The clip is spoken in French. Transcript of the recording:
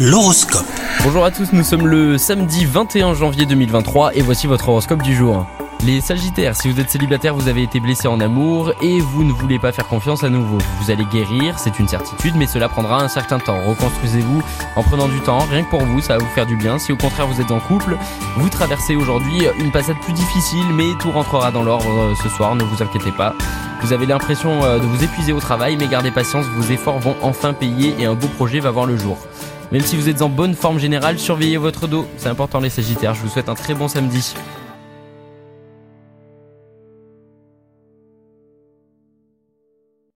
L'horoscope. Bonjour à tous, nous sommes le samedi 21 janvier 2023 et voici votre horoscope du jour. Les Sagittaires, si vous êtes célibataire, vous avez été blessé en amour et vous ne voulez pas faire confiance à nouveau. Vous allez guérir, c'est une certitude, mais cela prendra un certain temps. Reconstruisez-vous en prenant du temps, rien que pour vous, ça va vous faire du bien. Si au contraire vous êtes en couple, vous traversez aujourd'hui une passade plus difficile, mais tout rentrera dans l'ordre euh, ce soir, ne vous inquiétez pas. Vous avez l'impression euh, de vous épuiser au travail, mais gardez patience, vos efforts vont enfin payer et un beau projet va voir le jour. Même si vous êtes en bonne forme générale, surveillez votre dos. C'est important les Sagittaires, je vous souhaite un très bon samedi.